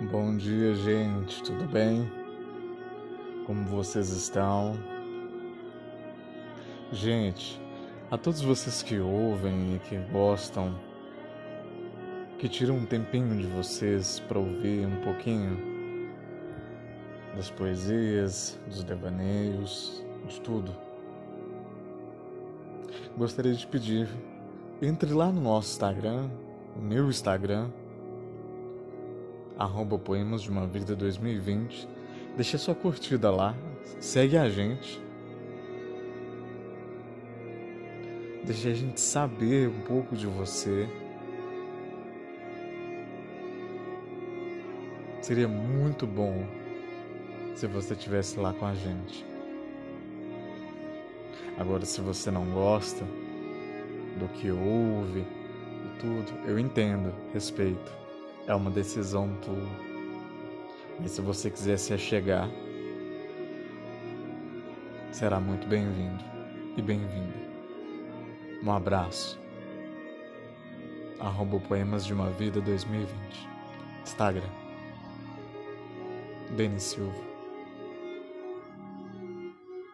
Bom dia, gente, tudo bem? Como vocês estão? Gente, a todos vocês que ouvem e que gostam, que tiram um tempinho de vocês para ouvir um pouquinho das poesias, dos devaneios, de tudo. Gostaria de pedir, entre lá no nosso Instagram, o meu Instagram, arroba Poemas de uma Vida 2020. Deixa sua curtida lá, segue a gente. Deixa a gente saber um pouco de você. Seria muito bom se você estivesse lá com a gente. Agora, se você não gosta do que ouve e tudo, eu entendo, respeito é uma decisão tua. E se você quiser se achegar, será muito bem-vindo e bem-vinda. Um abraço. Arroba Poemas de uma Vida 2020. Instagram. Denis Silva.